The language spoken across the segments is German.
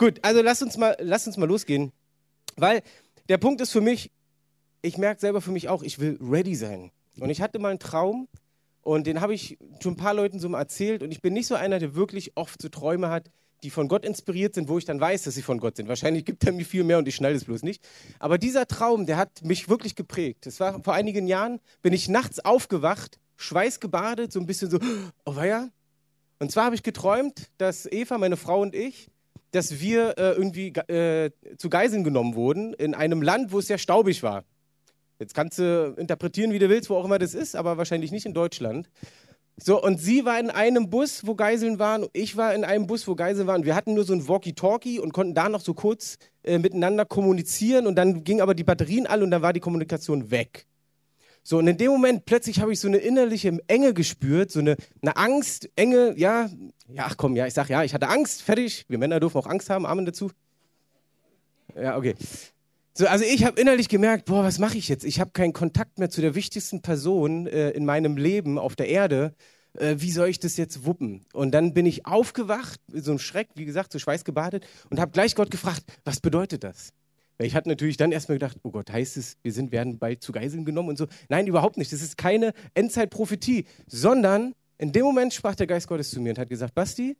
Gut, also lass uns mal, lass uns mal losgehen. Weil der Punkt ist für mich, ich merke selber für mich auch, ich will ready sein. Und ich hatte mal einen Traum und den habe ich schon ein paar Leuten so mal erzählt. Und ich bin nicht so einer, der wirklich oft so Träume hat, die von Gott inspiriert sind, wo ich dann weiß, dass sie von Gott sind. Wahrscheinlich gibt er mir viel mehr und ich schnall es bloß nicht. Aber dieser Traum, der hat mich wirklich geprägt. Es war vor einigen Jahren, bin ich nachts aufgewacht, schweißgebadet, so ein bisschen so, oh ja. Und zwar habe ich geträumt, dass Eva, meine Frau und ich, dass wir äh, irgendwie äh, zu Geiseln genommen wurden in einem Land, wo es sehr staubig war. Jetzt kannst du interpretieren, wie du willst, wo auch immer das ist, aber wahrscheinlich nicht in Deutschland. So, und sie war in einem Bus, wo Geiseln waren, ich war in einem Bus, wo Geiseln waren. Wir hatten nur so ein Walkie-Talkie und konnten da noch so kurz äh, miteinander kommunizieren und dann gingen aber die Batterien alle und dann war die Kommunikation weg. So, und in dem Moment plötzlich habe ich so eine innerliche Enge gespürt, so eine, eine Angst, Enge, ja, ja, ach komm, ja, ich sag ja, ich hatte Angst, fertig. Wir Männer dürfen auch Angst haben, Amen dazu. Ja, okay. So, also ich habe innerlich gemerkt, boah, was mache ich jetzt? Ich habe keinen Kontakt mehr zu der wichtigsten Person äh, in meinem Leben auf der Erde. Äh, wie soll ich das jetzt wuppen? Und dann bin ich aufgewacht, so ein Schreck, wie gesagt, so schweißgebadet und habe gleich Gott gefragt, was bedeutet das? Weil ich hatte natürlich dann erstmal gedacht, oh Gott, heißt es, wir sind, werden bald zu Geiseln genommen und so. Nein, überhaupt nicht. Das ist keine Endzeitprophetie, sondern in dem Moment sprach der Geist Gottes zu mir und hat gesagt, Basti,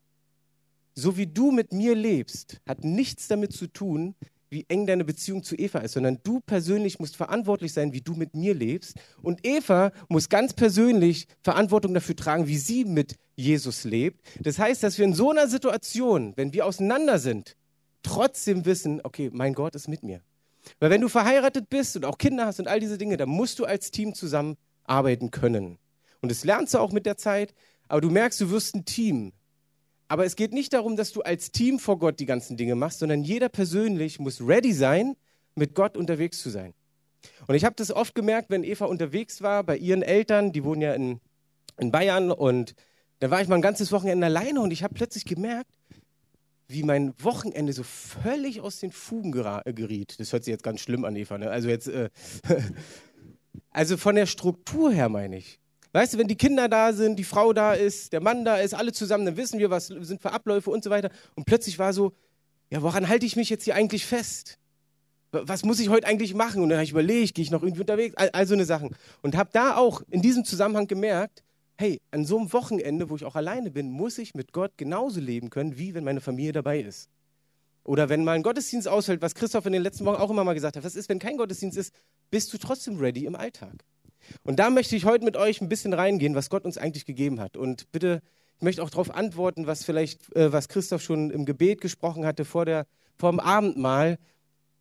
so wie du mit mir lebst, hat nichts damit zu tun, wie eng deine Beziehung zu Eva ist, sondern du persönlich musst verantwortlich sein, wie du mit mir lebst. Und Eva muss ganz persönlich Verantwortung dafür tragen, wie sie mit Jesus lebt. Das heißt, dass wir in so einer Situation, wenn wir auseinander sind, trotzdem wissen, okay, mein Gott ist mit mir. Weil wenn du verheiratet bist und auch Kinder hast und all diese Dinge, dann musst du als Team zusammenarbeiten können. Und das lernst du auch mit der Zeit, aber du merkst, du wirst ein Team. Aber es geht nicht darum, dass du als Team vor Gott die ganzen Dinge machst, sondern jeder persönlich muss ready sein, mit Gott unterwegs zu sein. Und ich habe das oft gemerkt, wenn Eva unterwegs war bei ihren Eltern, die wohnen ja in, in Bayern, und da war ich mal ein ganzes Wochenende alleine und ich habe plötzlich gemerkt, wie mein Wochenende so völlig aus den Fugen geriet. Das hört sich jetzt ganz schlimm an, Eva. Ne? Also jetzt, äh, also von der Struktur her meine ich. Weißt du, wenn die Kinder da sind, die Frau da ist, der Mann da ist, alle zusammen, dann wissen wir, was sind für Abläufe und so weiter. Und plötzlich war so, ja, woran halte ich mich jetzt hier eigentlich fest? Was muss ich heute eigentlich machen? Und dann habe ich überlegt, gehe ich noch irgendwie unterwegs? All, all so eine Sachen. Und habe da auch in diesem Zusammenhang gemerkt, hey, an so einem Wochenende, wo ich auch alleine bin, muss ich mit Gott genauso leben können, wie wenn meine Familie dabei ist. Oder wenn mal ein Gottesdienst ausfällt, was Christoph in den letzten Wochen auch immer mal gesagt hat, was ist, wenn kein Gottesdienst ist, bist du trotzdem ready im Alltag. Und da möchte ich heute mit euch ein bisschen reingehen, was Gott uns eigentlich gegeben hat. Und bitte, ich möchte auch darauf antworten, was vielleicht, äh, was Christoph schon im Gebet gesprochen hatte vor, der, vor dem Abendmahl.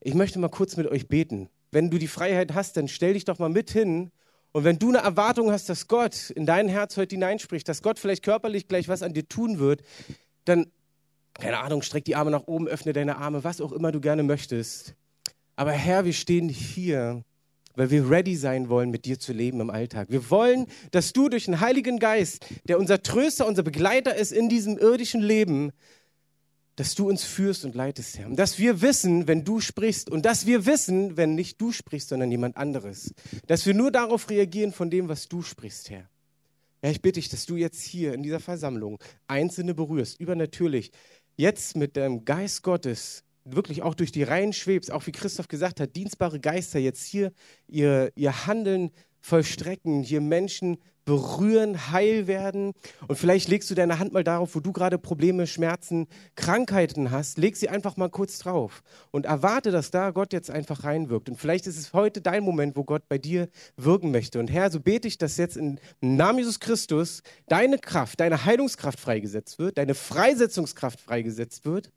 Ich möchte mal kurz mit euch beten. Wenn du die Freiheit hast, dann stell dich doch mal mit hin. Und wenn du eine Erwartung hast, dass Gott in dein Herz heute hineinspricht, dass Gott vielleicht körperlich gleich was an dir tun wird, dann, keine Ahnung, streck die Arme nach oben, öffne deine Arme, was auch immer du gerne möchtest. Aber Herr, wir stehen hier weil wir ready sein wollen, mit dir zu leben im Alltag. Wir wollen, dass du durch den Heiligen Geist, der unser Tröster, unser Begleiter ist in diesem irdischen Leben, dass du uns führst und leitest, Herr. Und dass wir wissen, wenn du sprichst und dass wir wissen, wenn nicht du sprichst, sondern jemand anderes. Dass wir nur darauf reagieren von dem, was du sprichst, Herr. Ja, ich bitte dich, dass du jetzt hier in dieser Versammlung Einzelne berührst, übernatürlich, jetzt mit dem Geist Gottes wirklich auch durch die Reihen schwebst, auch wie Christoph gesagt hat, dienstbare Geister jetzt hier ihr, ihr Handeln vollstrecken, hier Menschen berühren, heil werden. Und vielleicht legst du deine Hand mal darauf, wo du gerade Probleme, Schmerzen, Krankheiten hast. Leg sie einfach mal kurz drauf und erwarte, dass da Gott jetzt einfach reinwirkt. Und vielleicht ist es heute dein Moment, wo Gott bei dir wirken möchte. Und Herr, so bete ich, dass jetzt im Namen Jesus Christus deine Kraft, deine Heilungskraft freigesetzt wird, deine Freisetzungskraft freigesetzt wird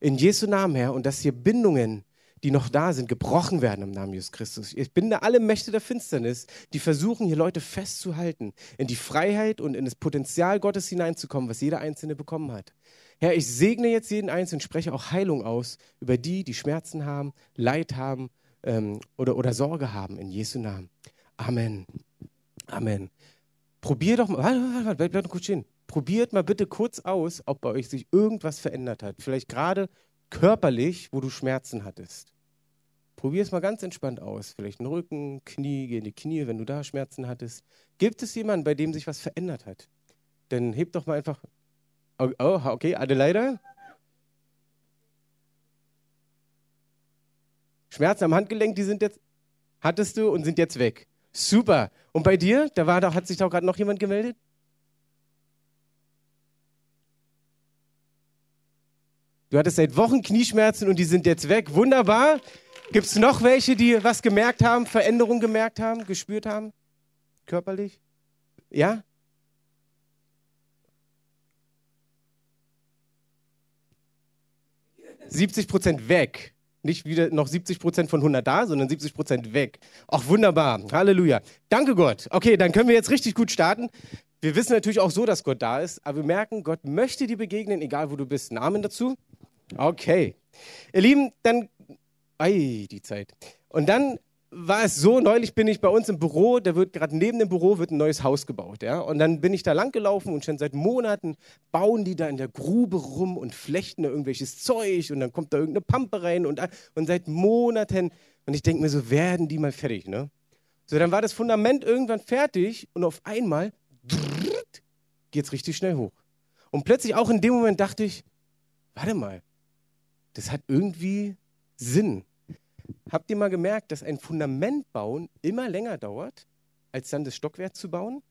in Jesu Namen, Herr, und dass hier Bindungen, die noch da sind, gebrochen werden im Namen Jesus Christus. Ich binde alle Mächte der Finsternis, die versuchen, hier Leute festzuhalten, in die Freiheit und in das Potenzial Gottes hineinzukommen, was jeder Einzelne bekommen hat. Herr, ich segne jetzt jeden Einzelnen, spreche auch Heilung aus über die, die Schmerzen haben, Leid haben ähm, oder, oder Sorge haben, in Jesu Namen. Amen. Amen. Probier doch mal, warte, warte, warte, bleib, bleib kurz stehen probiert mal bitte kurz aus, ob bei euch sich irgendwas verändert hat. Vielleicht gerade körperlich, wo du Schmerzen hattest. Probier es mal ganz entspannt aus. Vielleicht einen Rücken, Knie, geh in die Knie, wenn du da Schmerzen hattest. Gibt es jemanden, bei dem sich was verändert hat? Dann heb doch mal einfach. Oh, oh okay, Adelaide. Schmerzen am Handgelenk, die sind jetzt, hattest du und sind jetzt weg. Super. Und bei dir, da war doch, hat sich doch gerade noch jemand gemeldet? Du hattest seit Wochen Knieschmerzen und die sind jetzt weg. Wunderbar. Gibt es noch welche, die was gemerkt haben, Veränderungen gemerkt haben, gespürt haben? Körperlich? Ja? Siebzig Prozent weg. Nicht wieder noch 70 Prozent von 100 da, sondern 70 Prozent weg. Ach, wunderbar. Halleluja. Danke Gott. Okay, dann können wir jetzt richtig gut starten. Wir wissen natürlich auch so, dass Gott da ist, aber wir merken, Gott möchte dir begegnen, egal wo du bist. Namen dazu? Okay. Ihr Lieben, dann, ei, die Zeit. Und dann war es so, neulich bin ich bei uns im Büro, da wird gerade neben dem Büro wird ein neues Haus gebaut, ja. Und dann bin ich da lang gelaufen und schon seit Monaten bauen die da in der Grube rum und flechten da irgendwelches Zeug und dann kommt da irgendeine Pampe rein und, und seit Monaten, und ich denke mir so, werden die mal fertig, ne? So, dann war das Fundament irgendwann fertig und auf einmal geht es richtig schnell hoch. Und plötzlich auch in dem Moment dachte ich, warte mal, das hat irgendwie Sinn. Habt ihr mal gemerkt, dass ein Fundament bauen immer länger dauert, als dann das Stockwerk zu bauen?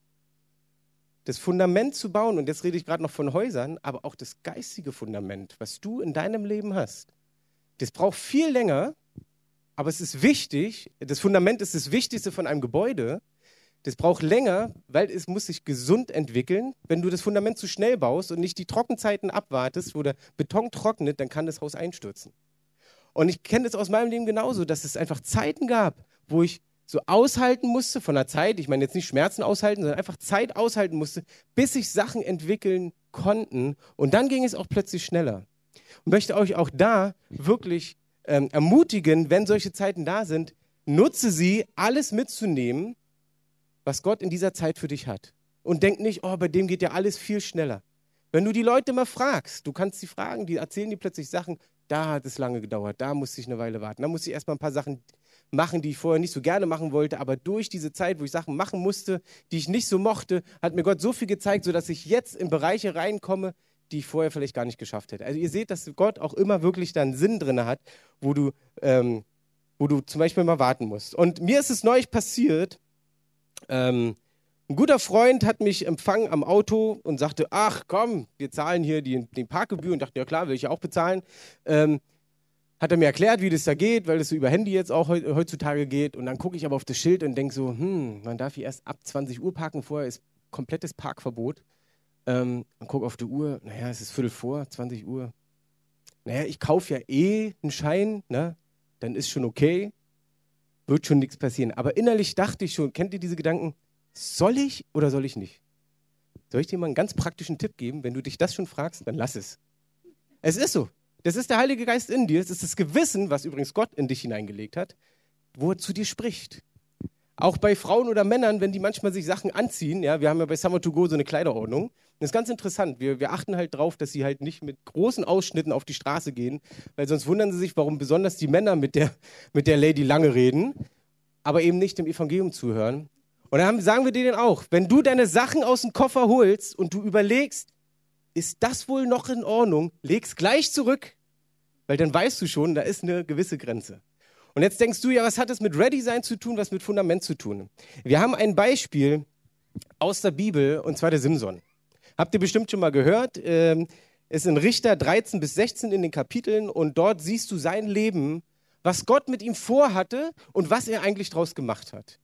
Das Fundament zu bauen, und jetzt rede ich gerade noch von Häusern, aber auch das geistige Fundament, was du in deinem Leben hast, das braucht viel länger, aber es ist wichtig. Das Fundament ist das Wichtigste von einem Gebäude. Das braucht länger, weil es muss sich gesund entwickeln. Wenn du das Fundament zu schnell baust und nicht die Trockenzeiten abwartest, wo der Beton trocknet, dann kann das Haus einstürzen. Und ich kenne das aus meinem Leben genauso, dass es einfach Zeiten gab, wo ich so aushalten musste von der Zeit, ich meine jetzt nicht Schmerzen aushalten, sondern einfach Zeit aushalten musste, bis sich Sachen entwickeln konnten. Und dann ging es auch plötzlich schneller. Und möchte euch auch da wirklich ähm, ermutigen, wenn solche Zeiten da sind, nutze sie, alles mitzunehmen, was Gott in dieser Zeit für dich hat. Und denk nicht, oh, bei dem geht ja alles viel schneller. Wenn du die Leute mal fragst, du kannst sie fragen, die erzählen dir plötzlich Sachen, da hat es lange gedauert, da musste ich eine Weile warten, da musste ich erstmal ein paar Sachen machen, die ich vorher nicht so gerne machen wollte, aber durch diese Zeit, wo ich Sachen machen musste, die ich nicht so mochte, hat mir Gott so viel gezeigt, sodass ich jetzt in Bereiche reinkomme, die ich vorher vielleicht gar nicht geschafft hätte. Also ihr seht, dass Gott auch immer wirklich dann Sinn drin hat, wo du, ähm, wo du zum Beispiel mal warten musst. Und mir ist es neulich passiert, ähm, ein guter Freund hat mich empfangen am Auto und sagte, ach komm, wir zahlen hier die, die Parkgebühr. Und dachte, ja klar, will ich auch bezahlen. Ähm, hat er mir erklärt, wie das da geht, weil das so über Handy jetzt auch heutzutage geht. Und dann gucke ich aber auf das Schild und denke so, hm, man darf hier erst ab 20 Uhr parken, vorher ist komplettes Parkverbot. Ähm, und gucke auf die Uhr, naja, es ist Viertel vor, 20 Uhr. Naja, ich kaufe ja eh einen Schein, ne? dann ist schon okay, wird schon nichts passieren. Aber innerlich dachte ich schon, kennt ihr diese Gedanken? Soll ich oder soll ich nicht? Soll ich dir mal einen ganz praktischen Tipp geben? Wenn du dich das schon fragst, dann lass es. Es ist so. Das ist der Heilige Geist in dir. Es ist das Gewissen, was übrigens Gott in dich hineingelegt hat, wo er zu dir spricht. Auch bei Frauen oder Männern, wenn die manchmal sich Sachen anziehen, ja, wir haben ja bei Summer to Go so eine Kleiderordnung. Das ist ganz interessant. Wir, wir achten halt drauf, dass sie halt nicht mit großen Ausschnitten auf die Straße gehen, weil sonst wundern sie sich, warum besonders die Männer mit der, mit der Lady lange reden, aber eben nicht dem Evangelium zuhören. Und dann sagen wir dir auch, wenn du deine Sachen aus dem Koffer holst und du überlegst, ist das wohl noch in Ordnung, leg's gleich zurück, weil dann weißt du schon, da ist eine gewisse Grenze. Und jetzt denkst du ja, was hat das mit Ready sein zu tun, was mit Fundament zu tun? Wir haben ein Beispiel aus der Bibel und zwar der Simson. Habt ihr bestimmt schon mal gehört? Ähm, ist in Richter 13 bis 16 in den Kapiteln und dort siehst du sein Leben, was Gott mit ihm vorhatte und was er eigentlich daraus gemacht hat.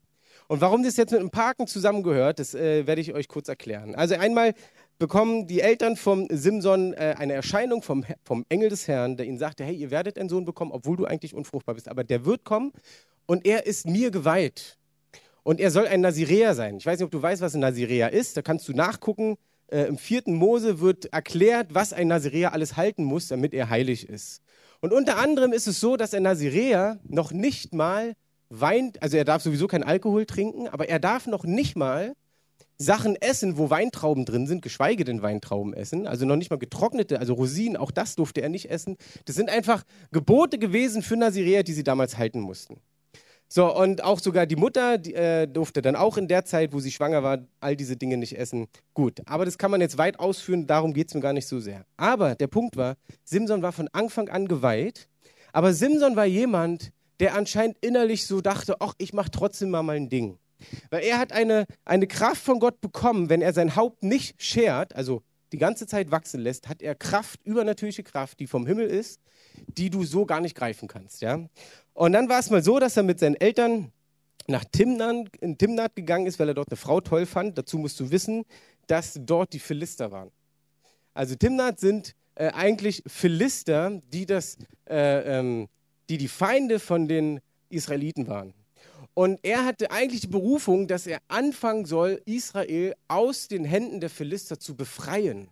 Und warum das jetzt mit dem Parken zusammengehört, das äh, werde ich euch kurz erklären. Also einmal bekommen die Eltern vom Simson äh, eine Erscheinung vom, vom Engel des Herrn, der ihnen sagte, hey, ihr werdet einen Sohn bekommen, obwohl du eigentlich unfruchtbar bist. Aber der wird kommen und er ist mir geweiht. Und er soll ein Naziräer sein. Ich weiß nicht, ob du weißt, was ein Naziräer ist. Da kannst du nachgucken. Äh, Im vierten Mose wird erklärt, was ein Naziräer alles halten muss, damit er heilig ist. Und unter anderem ist es so, dass ein Naziräer noch nicht mal Wein, also er darf sowieso kein Alkohol trinken, aber er darf noch nicht mal Sachen essen, wo Weintrauben drin sind, geschweige denn Weintrauben essen. Also noch nicht mal getrocknete, also Rosinen, auch das durfte er nicht essen. Das sind einfach Gebote gewesen für Naziräer, die sie damals halten mussten. So, und auch sogar die Mutter die, äh, durfte dann auch in der Zeit, wo sie schwanger war, all diese Dinge nicht essen. Gut, aber das kann man jetzt weit ausführen, darum geht es mir gar nicht so sehr. Aber der Punkt war, Simson war von Anfang an geweiht, aber Simson war jemand, der anscheinend innerlich so dachte, ach, ich mache trotzdem mal mein Ding. Weil er hat eine, eine Kraft von Gott bekommen, wenn er sein Haupt nicht schert, also die ganze Zeit wachsen lässt, hat er Kraft, übernatürliche Kraft, die vom Himmel ist, die du so gar nicht greifen kannst. Ja? Und dann war es mal so, dass er mit seinen Eltern nach Timnat, in Timnat gegangen ist, weil er dort eine Frau toll fand. Dazu musst du wissen, dass dort die Philister waren. Also Timnat sind äh, eigentlich Philister, die, das, äh, ähm, die die Feinde von den Israeliten waren. Und er hatte eigentlich die Berufung, dass er anfangen soll, Israel aus den Händen der Philister zu befreien.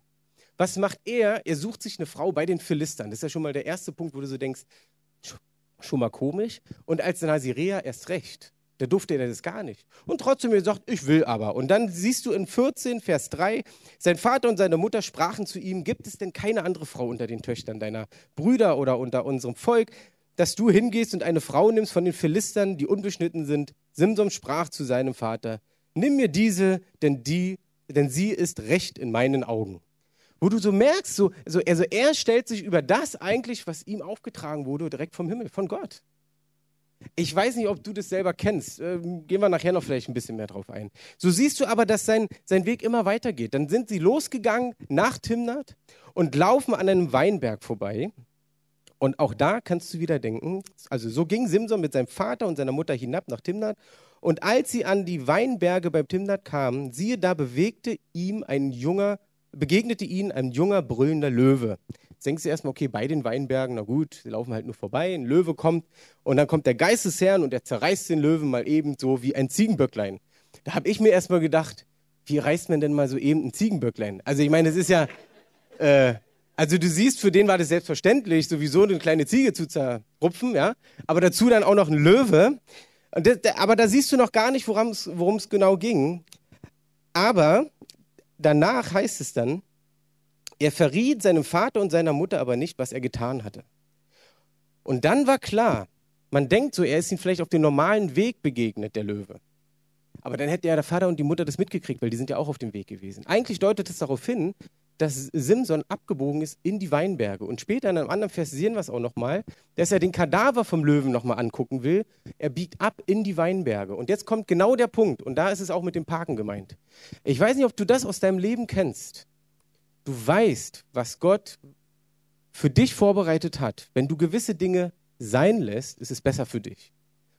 Was macht er? Er sucht sich eine Frau bei den Philistern. Das ist ja schon mal der erste Punkt, wo du so denkst, schon mal komisch. Und als Nazirea erst recht. Da durfte er das gar nicht. Und trotzdem, er sagt, ich will aber. Und dann siehst du in 14, Vers 3, sein Vater und seine Mutter sprachen zu ihm, gibt es denn keine andere Frau unter den Töchtern deiner Brüder oder unter unserem Volk, dass du hingehst und eine Frau nimmst von den Philistern, die unbeschnitten sind? Simson sprach zu seinem Vater, nimm mir diese, denn, die, denn sie ist recht in meinen Augen. Wo du so merkst, so, also, also er stellt sich über das eigentlich, was ihm aufgetragen wurde, direkt vom Himmel, von Gott. Ich weiß nicht, ob du das selber kennst. Ähm, gehen wir nachher noch vielleicht ein bisschen mehr drauf ein. So siehst du aber, dass sein, sein Weg immer weitergeht. Dann sind sie losgegangen nach Timnat und laufen an einem Weinberg vorbei. Und auch da kannst du wieder denken, also so ging Simson mit seinem Vater und seiner Mutter hinab nach Timnat. Und als sie an die Weinberge beim Timnat kamen, siehe, da bewegte ihm ein junger, begegnete ihnen ein junger brüllender Löwe denkst du erstmal, okay, bei den Weinbergen, na gut, sie laufen halt nur vorbei, ein Löwe kommt und dann kommt der Geist des Herrn und der zerreißt den Löwen mal eben so wie ein Ziegenböcklein. Da habe ich mir erstmal gedacht, wie reißt man denn mal so eben ein Ziegenböcklein? Also ich meine, es ist ja, äh, also du siehst, für den war das selbstverständlich, sowieso eine kleine Ziege zu zerrupfen, ja, aber dazu dann auch noch ein Löwe. Das, aber da siehst du noch gar nicht, worum es genau ging. Aber danach heißt es dann, er verriet seinem Vater und seiner Mutter aber nicht, was er getan hatte. Und dann war klar, man denkt so, er ist ihm vielleicht auf dem normalen Weg begegnet, der Löwe. Aber dann hätte ja der Vater und die Mutter das mitgekriegt, weil die sind ja auch auf dem Weg gewesen. Eigentlich deutet es darauf hin, dass Simson abgebogen ist in die Weinberge. Und später in einem anderen Vers sehen wir es auch nochmal, dass er den Kadaver vom Löwen nochmal angucken will. Er biegt ab in die Weinberge. Und jetzt kommt genau der Punkt. Und da ist es auch mit dem Parken gemeint. Ich weiß nicht, ob du das aus deinem Leben kennst du weißt, was Gott für dich vorbereitet hat, wenn du gewisse Dinge sein lässt, ist es besser für dich.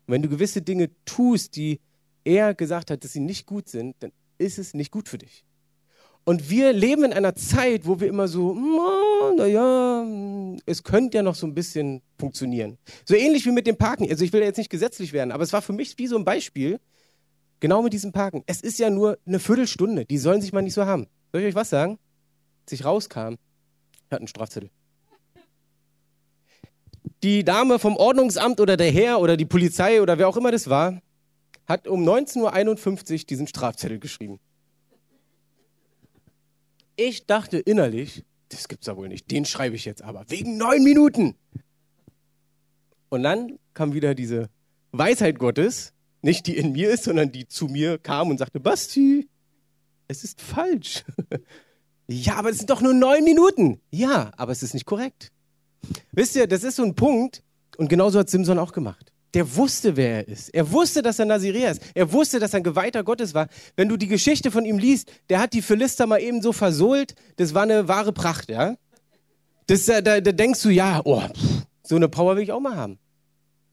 Und wenn du gewisse Dinge tust, die er gesagt hat, dass sie nicht gut sind, dann ist es nicht gut für dich. Und wir leben in einer Zeit, wo wir immer so, naja, es könnte ja noch so ein bisschen funktionieren. So ähnlich wie mit dem Parken. Also ich will jetzt nicht gesetzlich werden, aber es war für mich wie so ein Beispiel, genau mit diesem Parken. Es ist ja nur eine Viertelstunde, die sollen sich mal nicht so haben. Soll ich euch was sagen? Als ich rauskam, hat einen Strafzettel. Die Dame vom Ordnungsamt oder der Herr oder die Polizei oder wer auch immer das war, hat um 19.51 Uhr diesen Strafzettel geschrieben. Ich dachte innerlich, das gibt's ja wohl nicht, den schreibe ich jetzt aber, wegen neun Minuten. Und dann kam wieder diese Weisheit Gottes, nicht die in mir ist, sondern die zu mir kam und sagte, Basti, es ist falsch. Ja, aber es sind doch nur neun Minuten. Ja, aber es ist nicht korrekt. Wisst ihr, das ist so ein Punkt, und genauso hat Simson auch gemacht. Der wusste, wer er ist. Er wusste, dass er Nazirea ist. Er wusste, dass er ein Geweihter Gottes war. Wenn du die Geschichte von ihm liest, der hat die Philister mal eben so versohlt, das war eine wahre Pracht, ja. Das, da, da denkst du, ja, oh, so eine Power will ich auch mal haben.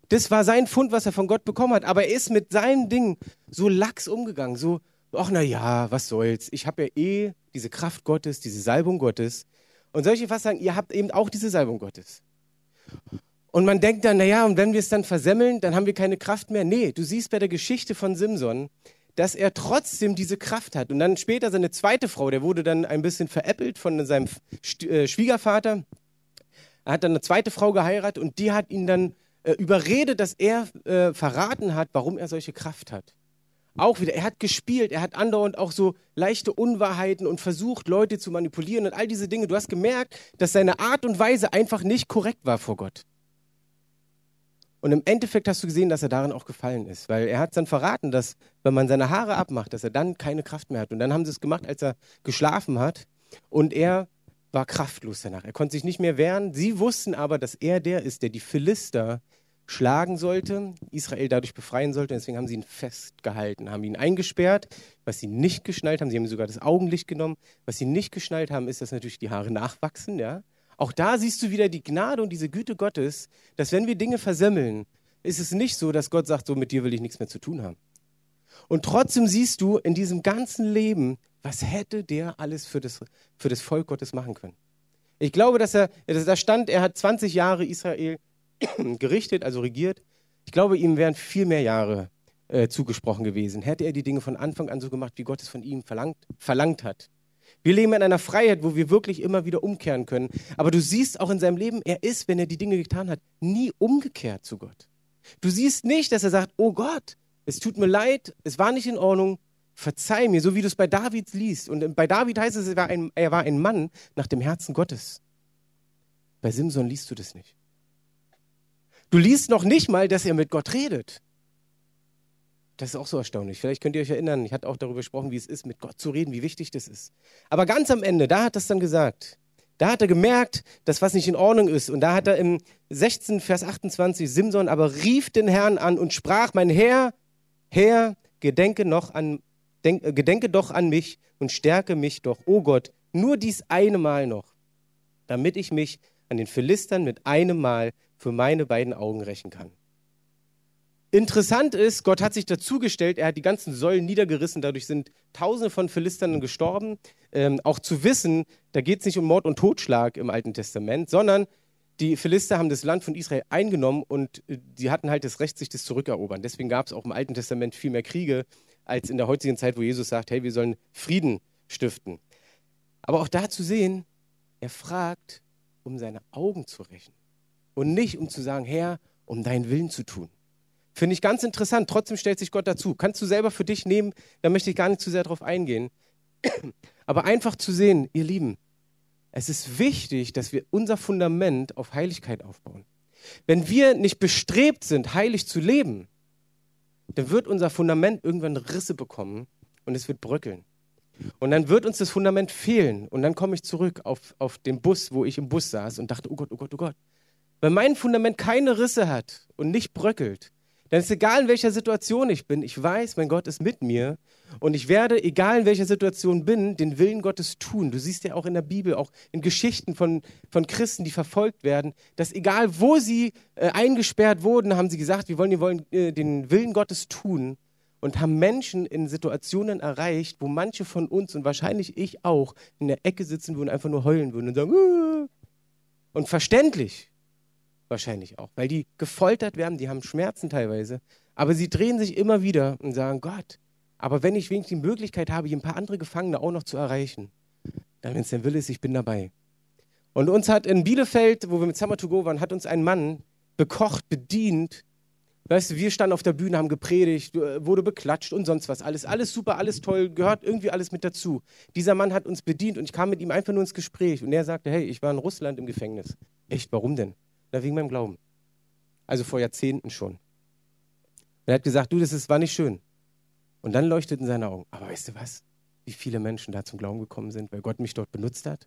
Das war sein Fund, was er von Gott bekommen hat. Aber er ist mit seinem Ding so lax umgegangen, so, ach na ja, was soll's. Ich habe ja eh diese Kraft Gottes, diese Salbung Gottes. Und soll ich fast sagen, ihr habt eben auch diese Salbung Gottes. Und man denkt dann, naja, und wenn wir es dann versemmeln, dann haben wir keine Kraft mehr. Nee, du siehst bei der Geschichte von Simson, dass er trotzdem diese Kraft hat. Und dann später seine zweite Frau, der wurde dann ein bisschen veräppelt von seinem äh, Schwiegervater. Er hat dann eine zweite Frau geheiratet und die hat ihn dann äh, überredet, dass er äh, verraten hat, warum er solche Kraft hat auch wieder, er hat gespielt, er hat andauernd auch so leichte Unwahrheiten und versucht, Leute zu manipulieren und all diese Dinge. Du hast gemerkt, dass seine Art und Weise einfach nicht korrekt war vor Gott. Und im Endeffekt hast du gesehen, dass er darin auch gefallen ist, weil er hat dann verraten, dass wenn man seine Haare abmacht, dass er dann keine Kraft mehr hat. Und dann haben sie es gemacht, als er geschlafen hat und er war kraftlos danach. Er konnte sich nicht mehr wehren. Sie wussten aber, dass er der ist, der die Philister schlagen sollte, Israel dadurch befreien sollte. Deswegen haben sie ihn festgehalten, haben ihn eingesperrt. Was sie nicht geschnallt haben, sie haben sogar das Augenlicht genommen. Was sie nicht geschnallt haben, ist, dass natürlich die Haare nachwachsen. Ja? Auch da siehst du wieder die Gnade und diese Güte Gottes, dass wenn wir Dinge versemmeln, ist es nicht so, dass Gott sagt, so mit dir will ich nichts mehr zu tun haben. Und trotzdem siehst du in diesem ganzen Leben, was hätte der alles für das, für das Volk Gottes machen können. Ich glaube, dass er, da stand, er hat 20 Jahre Israel gerichtet, also regiert. Ich glaube, ihm wären viel mehr Jahre äh, zugesprochen gewesen, hätte er die Dinge von Anfang an so gemacht, wie Gott es von ihm verlangt, verlangt hat. Wir leben in einer Freiheit, wo wir wirklich immer wieder umkehren können. Aber du siehst auch in seinem Leben, er ist, wenn er die Dinge getan hat, nie umgekehrt zu Gott. Du siehst nicht, dass er sagt, oh Gott, es tut mir leid, es war nicht in Ordnung, verzeih mir, so wie du es bei David liest. Und bei David heißt es, er war ein, er war ein Mann nach dem Herzen Gottes. Bei Simson liest du das nicht. Du liest noch nicht mal, dass er mit Gott redet. Das ist auch so erstaunlich. Vielleicht könnt ihr euch erinnern, ich hatte auch darüber gesprochen, wie es ist, mit Gott zu reden, wie wichtig das ist. Aber ganz am Ende, da hat er es dann gesagt. Da hat er gemerkt, dass was nicht in Ordnung ist. Und da hat er im 16, Vers 28, Simson aber rief den Herrn an und sprach, mein Herr, Herr, gedenke, noch an, denk, äh, gedenke doch an mich und stärke mich doch, o oh Gott, nur dies eine Mal noch, damit ich mich an den Philistern mit einem Mal für meine beiden Augen rächen kann. Interessant ist, Gott hat sich dazugestellt, er hat die ganzen Säulen niedergerissen, dadurch sind Tausende von Philistern gestorben. Ähm, auch zu wissen, da geht es nicht um Mord und Totschlag im Alten Testament, sondern die Philister haben das Land von Israel eingenommen und äh, sie hatten halt das Recht, sich das zurückerobern. Deswegen gab es auch im Alten Testament viel mehr Kriege als in der heutigen Zeit, wo Jesus sagt, hey, wir sollen Frieden stiften. Aber auch da zu sehen, er fragt, um seine Augen zu rächen und nicht um zu sagen, Herr, um deinen Willen zu tun. Finde ich ganz interessant. Trotzdem stellt sich Gott dazu. Kannst du selber für dich nehmen, da möchte ich gar nicht zu sehr drauf eingehen. Aber einfach zu sehen, ihr Lieben, es ist wichtig, dass wir unser Fundament auf Heiligkeit aufbauen. Wenn wir nicht bestrebt sind, heilig zu leben, dann wird unser Fundament irgendwann Risse bekommen und es wird bröckeln. Und dann wird uns das Fundament fehlen. Und dann komme ich zurück auf, auf den Bus, wo ich im Bus saß und dachte, oh Gott, oh Gott, oh Gott, wenn mein Fundament keine Risse hat und nicht bröckelt, dann ist egal, in welcher Situation ich bin, ich weiß, mein Gott ist mit mir und ich werde, egal in welcher Situation bin, den Willen Gottes tun. Du siehst ja auch in der Bibel, auch in Geschichten von, von Christen, die verfolgt werden, dass egal wo sie äh, eingesperrt wurden, haben sie gesagt, wir wollen, wir wollen äh, den Willen Gottes tun und haben Menschen in Situationen erreicht, wo manche von uns und wahrscheinlich ich auch in der Ecke sitzen würden, einfach nur heulen würden und sagen, Aah! und verständlich wahrscheinlich auch, weil die gefoltert werden, die haben Schmerzen teilweise, aber sie drehen sich immer wieder und sagen, Gott, aber wenn ich wenigstens die Möglichkeit habe, hier ein paar andere Gefangene auch noch zu erreichen, dann, wenn es denn will ist, ich bin dabei. Und uns hat in Bielefeld, wo wir mit Summer to Go waren, hat uns ein Mann bekocht, bedient. Weißt du, wir standen auf der Bühne, haben gepredigt, äh, wurde beklatscht und sonst was. Alles, alles super, alles toll, gehört irgendwie alles mit dazu. Dieser Mann hat uns bedient und ich kam mit ihm einfach nur ins Gespräch und er sagte, hey, ich war in Russland im Gefängnis. Echt, warum denn? Na, wegen meinem Glauben. Also vor Jahrzehnten schon. Er hat gesagt, du, das ist, war nicht schön. Und dann leuchteten seine Augen. Aber weißt du was? Wie viele Menschen da zum Glauben gekommen sind, weil Gott mich dort benutzt hat.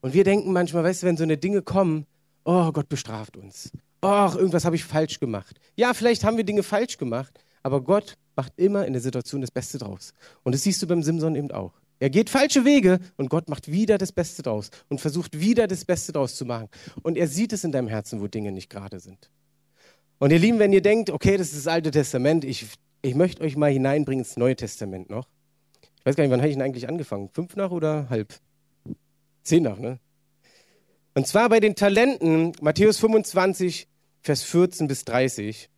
Und wir denken manchmal, weißt du, wenn so eine Dinge kommen, oh, Gott bestraft uns. Oh, irgendwas habe ich falsch gemacht. Ja, vielleicht haben wir Dinge falsch gemacht, aber Gott macht immer in der Situation das Beste draus. Und das siehst du beim Simson eben auch. Er geht falsche Wege und Gott macht wieder das Beste draus und versucht wieder das Beste draus zu machen. Und er sieht es in deinem Herzen, wo Dinge nicht gerade sind. Und ihr Lieben, wenn ihr denkt, okay, das ist das Alte Testament, ich, ich möchte euch mal hineinbringen ins Neue Testament noch. Ich weiß gar nicht, wann habe ich denn eigentlich angefangen? Fünf nach oder halb? Zehn nach, ne? Und zwar bei den Talenten, Matthäus 25, Vers 14 bis 30.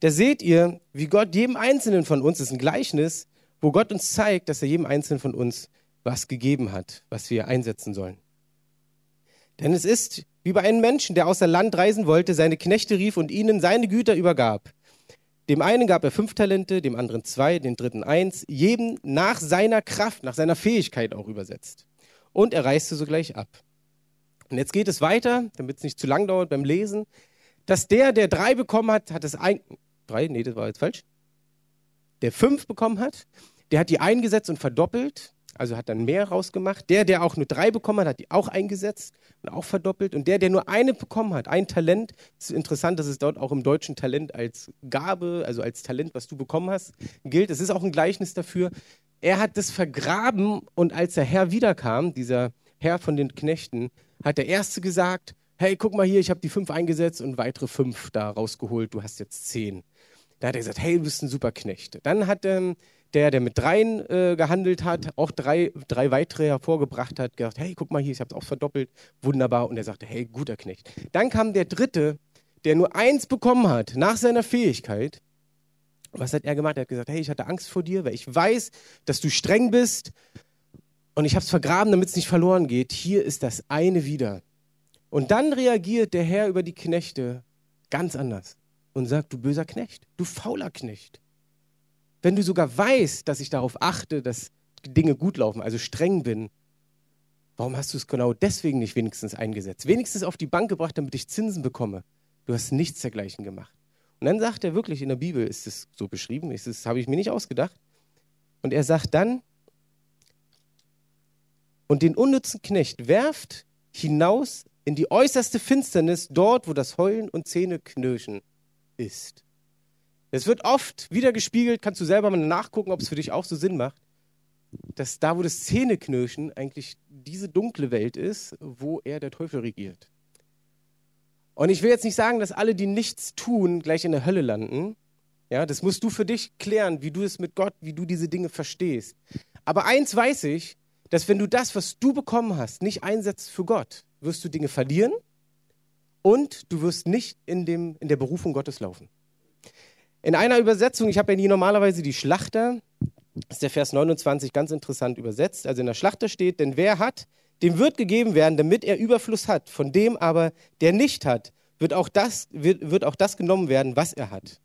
Da seht ihr, wie Gott jedem Einzelnen von uns, das ist ein Gleichnis, wo Gott uns zeigt, dass er jedem Einzelnen von uns was gegeben hat, was wir einsetzen sollen. Denn es ist wie bei einem Menschen, der außer Land reisen wollte, seine Knechte rief und ihnen seine Güter übergab. Dem einen gab er fünf Talente, dem anderen zwei, dem dritten eins, jedem nach seiner Kraft, nach seiner Fähigkeit auch übersetzt. Und er reiste sogleich ab. Und jetzt geht es weiter, damit es nicht zu lang dauert beim Lesen, dass der, der drei bekommen hat, hat es ein, drei, nee, das war jetzt falsch, der fünf bekommen hat, der hat die eingesetzt und verdoppelt. also hat dann mehr rausgemacht. Der, der auch nur drei bekommen hat, hat die auch eingesetzt und auch verdoppelt. Und der, der nur eine bekommen hat, ein Talent, ist interessant, dass es dort auch im deutschen Talent als Gabe, also als Talent, was du bekommen hast, gilt. Es ist auch ein Gleichnis dafür. Er hat das vergraben und als der Herr wiederkam, dieser Herr von den Knechten, hat der Erste gesagt, hey, guck mal hier, ich habe die fünf eingesetzt und weitere fünf da rausgeholt, du hast jetzt zehn. Da hat er gesagt, hey, du bist ein super Knecht. Dann hat ähm, der, der mit dreien äh, gehandelt hat, auch drei, drei weitere hervorgebracht hat, gesagt, hey, guck mal hier, ich habe es auch verdoppelt, wunderbar. Und er sagte, hey, guter Knecht. Dann kam der dritte, der nur eins bekommen hat nach seiner Fähigkeit. Was hat er gemacht? Er hat gesagt, hey, ich hatte Angst vor dir, weil ich weiß, dass du streng bist und ich habe es vergraben, damit es nicht verloren geht. Hier ist das eine wieder. Und dann reagiert der Herr über die Knechte ganz anders und sagt, du böser Knecht, du fauler Knecht. Wenn du sogar weißt, dass ich darauf achte, dass Dinge gut laufen, also streng bin, warum hast du es genau deswegen nicht wenigstens eingesetzt? Wenigstens auf die Bank gebracht, damit ich Zinsen bekomme. Du hast nichts dergleichen gemacht. Und dann sagt er wirklich, in der Bibel ist es so beschrieben, das habe ich mir nicht ausgedacht. Und er sagt dann, und den unnützen Knecht werft hinaus in die äußerste Finsternis, dort, wo das Heulen und Zähneknirschen ist. Es wird oft wieder gespiegelt, kannst du selber mal nachgucken, ob es für dich auch so Sinn macht, dass da, wo das Zähneknirschen eigentlich diese dunkle Welt ist, wo er der Teufel regiert. Und ich will jetzt nicht sagen, dass alle, die nichts tun, gleich in der Hölle landen. Ja, das musst du für dich klären, wie du es mit Gott, wie du diese Dinge verstehst. Aber eins weiß ich, dass wenn du das, was du bekommen hast, nicht einsetzt für Gott, wirst du Dinge verlieren und du wirst nicht in, dem, in der Berufung Gottes laufen. In einer Übersetzung, ich habe ja nie normalerweise die Schlachter, ist der Vers 29 ganz interessant übersetzt. Also in der Schlachter steht, denn wer hat, dem wird gegeben werden, damit er Überfluss hat. Von dem aber, der nicht hat, wird auch das, wird, wird auch das genommen werden, was er hat.